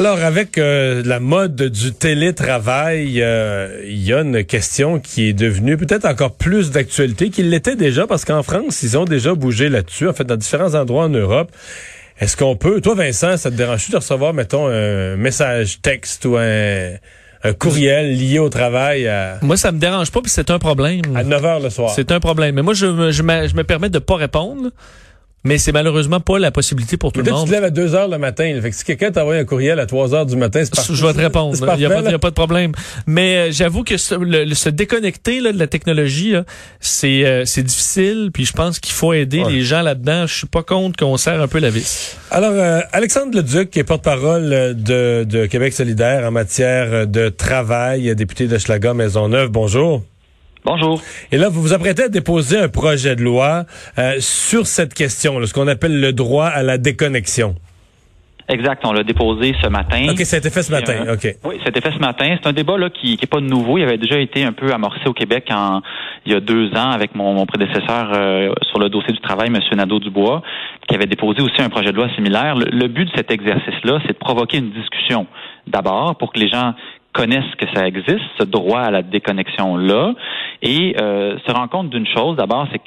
Alors, avec euh, la mode du télétravail, euh, il y a une question qui est devenue peut-être encore plus d'actualité qu'il l'était déjà, parce qu'en France, ils ont déjà bougé là-dessus, en fait, dans différents endroits en Europe. Est-ce qu'on peut, toi Vincent, ça te dérange de recevoir, mettons, un message texte ou un, courriel lié au travail à... Moi, ça me dérange pas, puis c'est un problème. À 9 h le soir? C'est un problème. Mais moi, je, je, me, je me permets de pas répondre. Mais c'est malheureusement pas la possibilité pour tout le monde. tu te lèves à 2 heures le matin. Fait que si quelqu'un t'envoie un courriel à 3 heures du matin, c'est parfait. Je vais te répondre. Il n'y a, pas de problème. Mais euh, j'avoue que se, le, se déconnecter là, de la technologie, c'est euh, difficile. Puis je pense qu'il faut aider les gens là-dedans. Je suis pas contre qu'on serre un peu la vis. Alors, euh, Alexandre Leduc, qui est porte-parole de, de Québec solidaire en matière de travail, député de Schlager Maisonneuve, bonjour. Bonjour. Et là, vous vous apprêtez à déposer un projet de loi euh, sur cette question, ce qu'on appelle le droit à la déconnexion. Exact, on l'a déposé ce matin. OK, ça a été fait ce matin, OK. Oui, ça a été fait ce matin. C'est un débat là qui n'est pas nouveau. Il avait déjà été un peu amorcé au Québec en, il y a deux ans avec mon, prédécesseur euh, sur le dossier du travail, M. Nadeau-Dubois, qui avait déposé aussi un projet de loi similaire. le but de cet exercice-là, c'est de provoquer une discussion d'abord pour que les gens connaissent que ça existe, ce droit à la déconnexion-là, et euh, se rend compte d'une chose, d'abord, c'est que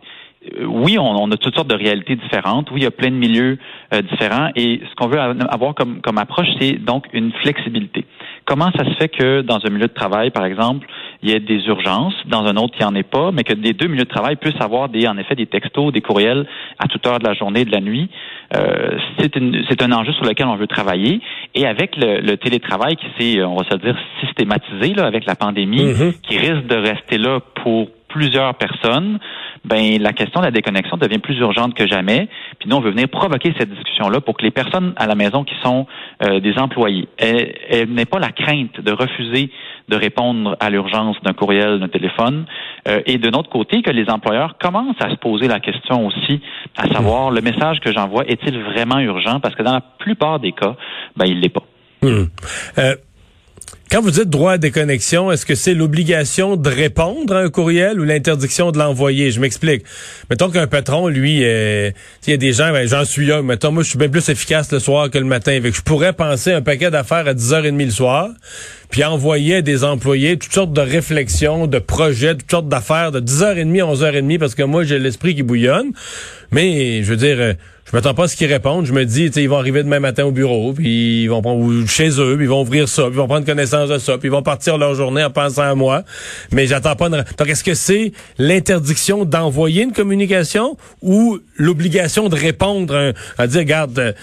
euh, oui, on, a toutes sortes de réalités différentes. Oui, il y a plein de milieux euh, différents. Et ce qu'on veut avoir comme, comme approche, c'est donc une flexibilité. Comment ça se fait que dans un milieu de travail, par exemple, il y ait des urgences, dans un autre, il n'y en ait pas, mais que des deux milieux de travail puissent avoir des, en effet, des textos, des courriels à toute heure de la journée, de la nuit. Euh, c'est un enjeu sur lequel on veut travailler. Et avec le, le télétravail qui s'est, on va se dire, systématisé là, avec la pandémie, mm-hmm. qui risque de rester là pour plusieurs personnes, ben la question de la déconnexion devient plus urgente que jamais. Puis nous, on veut venir provoquer cette discussion-là pour que les personnes à la maison qui sont euh, des employés elles, n'aient pas la crainte de refuser de répondre à l'urgence d'un courriel, d'un téléphone, euh, et de notre côté, que les employeurs commencent à se poser la question aussi, à savoir le message que j'envoie est-il vraiment urgent? Parce que dans la plupart des cas, ben il l'est pas. Hmm. Euh, quand vous dites droit à déconnexion, est-ce que c'est l'obligation de répondre à un courriel ou l'interdiction de l'envoyer? Je m'explique. Mettons qu'un patron, lui, euh, il y a des gens, ben, j'en suis un, mettons, moi, je suis bien plus efficace le soir que le matin. Fait je pourrais penser un paquet d'affaires à 10h30 le soir, puis envoyer à des employés toutes sortes de réflexions, de projets, toutes sortes d'affaires de 10h30 à 11h30 parce que moi, j'ai l'esprit qui bouillonne. Mais, je veux dire, euh, je m'attends pas à ce qu'ils répondent. Je me dis, ils vont arriver demain matin au bureau, puis ils vont prendre chez eux, puis ils vont ouvrir ça, puis ils vont prendre connaissance de ça, puis ils vont partir leur journée en pensant à moi. Mais j'attends pas. Une... Donc, est-ce que c'est l'interdiction d'envoyer une communication ou l'obligation de répondre à, dire, regarde, euh,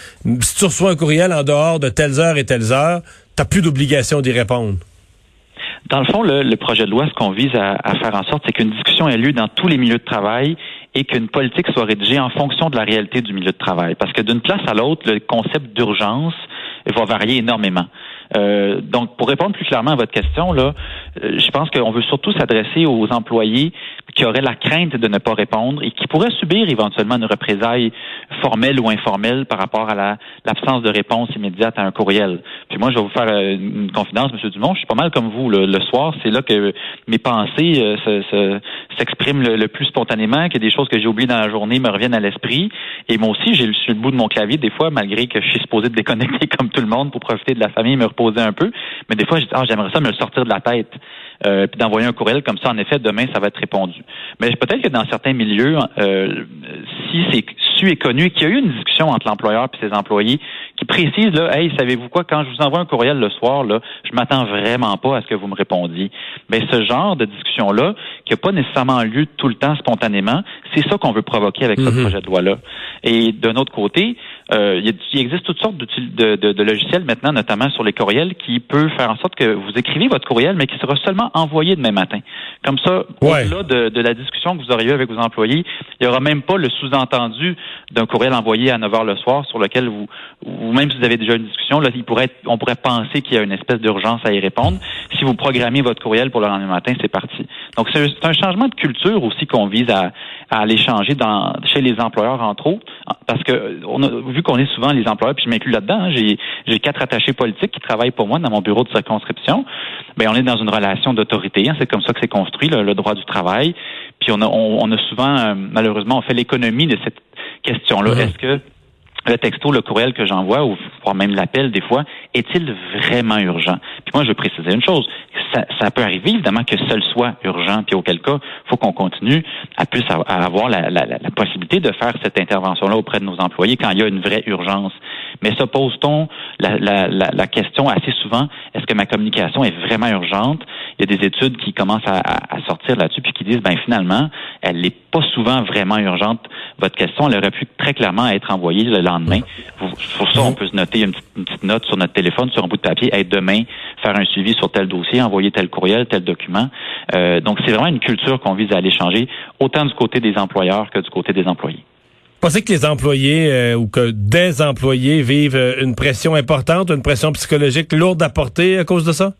si tu reçois un courriel en dehors de telles heures et telles heures, t'as plus d'obligation d'y répondre? Dans le fond, le, projet de loi, ce qu'on vise à, faire en sorte, c'est qu'une discussion ait lieu dans tous les milieux de travail et qu'une politique soit rédigée en fonction de la réalité du milieu de travail. Parce que d'une place à l'autre, le concept d'urgence va varier énormément. Euh, donc, pour répondre plus clairement à votre question, là, je pense qu'on veut surtout s'adresser aux employés qui auraient la crainte de ne pas répondre et qui pourraient subir éventuellement une représaille formelle ou informelle par rapport à la, l'absence de réponse immédiate à un courriel. Puis moi, je vais vous faire euh, une confidence, Monsieur Dumont, je suis pas mal comme vous. Le, soir, c'est là que mes pensées s'expriment le, plus spontanément, que des choses que j'ai oubliées dans la journée me reviennent à l'esprit. Et moi aussi, j'ai sur le bout de mon clavier des fois, malgré que je suis supposé déconnecter comme tout le monde pour profiter de la famille, me poser un peu. Mais des fois, je dis, ah, j'aimerais ça me le sortir de la tête. Euh, puis d'envoyer un courriel comme ça, en effet, demain, ça va être répondu. Mais peut-être que dans certains milieux, euh, si c'est su et connu qu'il y a eu une discussion entre l'employeur et ses employés qui précise, là, hey, savez-vous quoi, quand je vous envoie un courriel le soir, là, je m'attends vraiment pas à ce que vous me répondiez. Mais ce genre de discussion-là, qui n'a pas nécessairement lieu tout le temps spontanément, c'est ça qu'on veut provoquer avec ce mhm. projet de loi-là. Et d'un autre côté, euh, il, existe toutes sortes de, de, de, logiciels maintenant, notamment sur les courriels, qui peut faire en sorte que vous écrivez votre courriel, mais qui sera seulement envoyé demain matin. Comme ça, au-delà de, de, la discussion que vous aurez eue avec vos employés, il n'y aura même pas le sous-entendu d'un courriel envoyé à 9 heures le soir sur lequel vous, ou même si vous avez déjà une discussion, là, il pourrait on pourrait penser qu'il y a une espèce d'urgence à y répondre. Si vous programmez votre courriel pour le lendemain matin, c'est parti. Donc, c'est un changement de culture aussi qu'on vise à, à aller changer dans, chez les employeurs, entre autres, parce que on a vu qu'on est souvent les employeurs, puis je m'inclus là-dedans, hein, j'ai, quatre attachés politiques qui travaillent pour moi dans mon bureau de circonscription. Ben, on est dans une relation d'autorité, hein, c'est comme ça que c'est construit, le, droit du travail. Puis on a, on, a souvent, euh, malheureusement, on fait l'économie de cette question-là. Est-ce que le texto, le courriel que j'envoie, ou voire même l'appel des fois, est-il vraiment urgent? Puis moi, je veux préciser une chose. Ça, ça peut arriver, évidemment, que seul soit urgent, puis auquel cas, faut qu'on continue à plus à avoir la, la, la, possibilité de faire cette intervention-là auprès de nos employés quand il y a une vraie urgence. Mais se pose-t-on la, la, question assez souvent, est-ce que ma communication est vraiment urgente? Il y a des études qui commencent à, à sortir là-dessus, puis qui disent, ben finalement, elle n'est pas souvent vraiment urgente. Votre question, elle aurait pu très clairement être envoyée le lendemain. Pour ça, on peut se noter une petite, note sur notre téléphone, sur un bout de papier, être demain, faire un suivi sur tel dossier, envoyer tel courriel, tel document. Euh, donc, c'est vraiment une culture qu'on vise à aller changer, autant du côté des employeurs que du côté des employés. Pensez que les employés euh, ou que des employés vivent euh, une pression importante, une pression psychologique lourde à porter à cause de ça?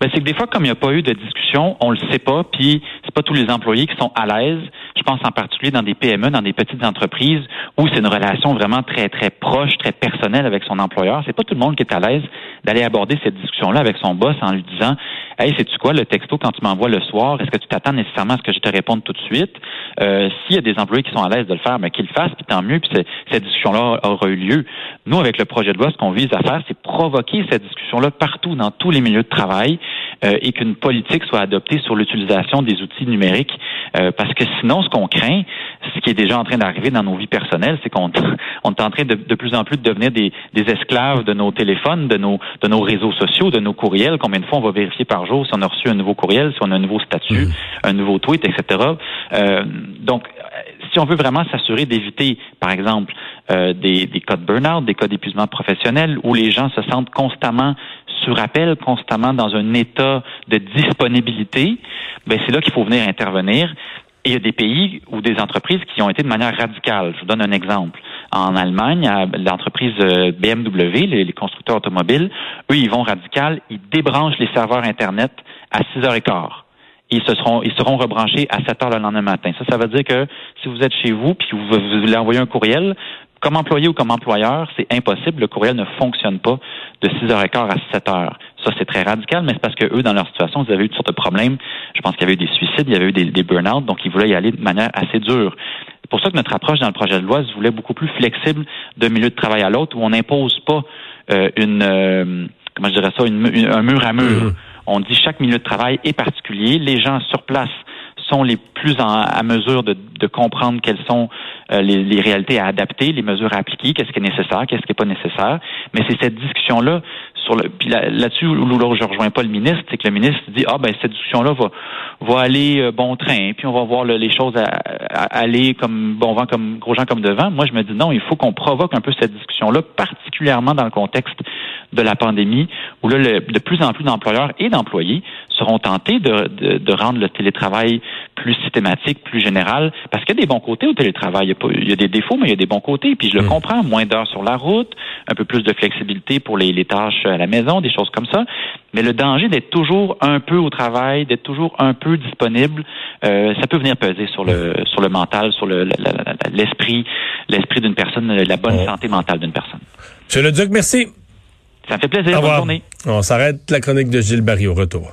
Ben, c'est que des fois, comme il n'y a pas eu de discussion, on le sait pas, puis c'est pas tous les employés qui sont à l'aise. Je pense en particulier dans des PME, dans des petites entreprises où c'est une relation vraiment très, très proche, très personnelle avec son employeur. C'est pas tout le monde qui est à l'aise d'aller aborder cette discussion-là avec son boss en lui disant Hey, sais-tu quoi, le texto, quand tu m'envoies le soir, est-ce que tu t'attends nécessairement à ce que je te réponde tout de suite? Euh, S'il y a des employés qui sont à l'aise de le faire, mais ben, qu'ils le fassent, puis tant mieux, puis cette discussion-là aura eu lieu. Nous, avec le projet de loi, ce qu'on vise à faire, c'est provoquer cette discussion-là partout, dans tous les milieux de travail, euh, et qu'une politique soit adoptée sur l'utilisation des outils numériques. Euh, parce que sinon, ce qu'on craint, ce qui est déjà en train d'arriver dans nos vies personnelles, c'est qu'on on est en train de, de plus en plus de devenir des, des, esclaves de nos téléphones, de nos, de nos réseaux sociaux, de nos courriels. Combien de fois on va vérifier par jour si on a reçu un nouveau courriel, si on a un nouveau statut, mmh. un nouveau tweet, etc. Euh, donc, si on veut vraiment s'assurer d'éviter, par exemple, euh, des, des cas de burn-out, des cas d'épuisement professionnel, où les gens se sentent constamment sur appel, constamment dans un état de disponibilité, ben c'est là qu'il faut venir intervenir. Et il y a des pays ou des entreprises qui ont été de manière radicale. Je vous donne un exemple. En Allemagne, l'entreprise euh, BMW, les, constructeurs automobiles, eux, ils vont radical, ils débranchent les serveurs Internet à 6h15 ils se seront ils seront rebranchés à 7 heures le lendemain matin. Ça, ça veut dire que si vous êtes chez vous puis vous voulez envoyer un courriel, comme employé ou comme employeur, c'est impossible. Le courriel ne fonctionne pas de 6h15 à 7h. Ça, c'est très radical, mais c'est parce que eux, dans leur situation, ils avaient eu toutes sortes de problèmes. Je pense qu'il y avait eu des suicides, il y avait eu des, des burn-out, donc ils voulaient y aller de manière assez dure. C'est pour ça que notre approche dans le projet de loi se voulait beaucoup plus flexible d'un milieu de travail à l'autre, où on n'impose pas euh, une, euh, comment je dirais ça, un mur à mur. Mmh. On dit chaque milieu de travail est particulier. Les gens sur place sont les plus en, à mesure de, comprendre quelles sont euh, les, réalités à adapter, les mesures à appliquer, qu'est-ce qui est nécessaire, qu'est-ce qui n'est pas nécessaire. Mais c'est cette discussion-là sur le. Puis là-dessus, là, où je rejoins pas le ministre, c'est que le ministre dit ah ben cette discussion-là va va aller euh, bon train, puis on va voir les choses à, aller comme bon vent, comme gros gens comme devant. Moi, je me dis non, il faut qu'on provoque un peu cette discussion-là, particulièrement dans le contexte de la pandémie, où là, de plus en plus d'employeurs et d'employés seront tentés de, de, de, rendre le télétravail plus systématique, plus général, parce qu'il y a des bons côtés au télétravail. Il y a, pas, il y a des défauts, mais il y a des bons côtés. Puis je le mmh. comprends, moins d'heures sur la route, un peu plus de flexibilité pour les, les tâches à la maison, des choses comme ça. Mais le danger d'être toujours un peu au travail, d'être toujours un peu disponible, euh, ça peut venir peser sur le sur le mental, sur le l'esprit, l'esprit d'une personne, la bonne santé mentale d'une personne. Monsieur Leduc, merci. Ça me fait plaisir. Bonne journée. On s'arrête la chronique de Gilles Barry au retour.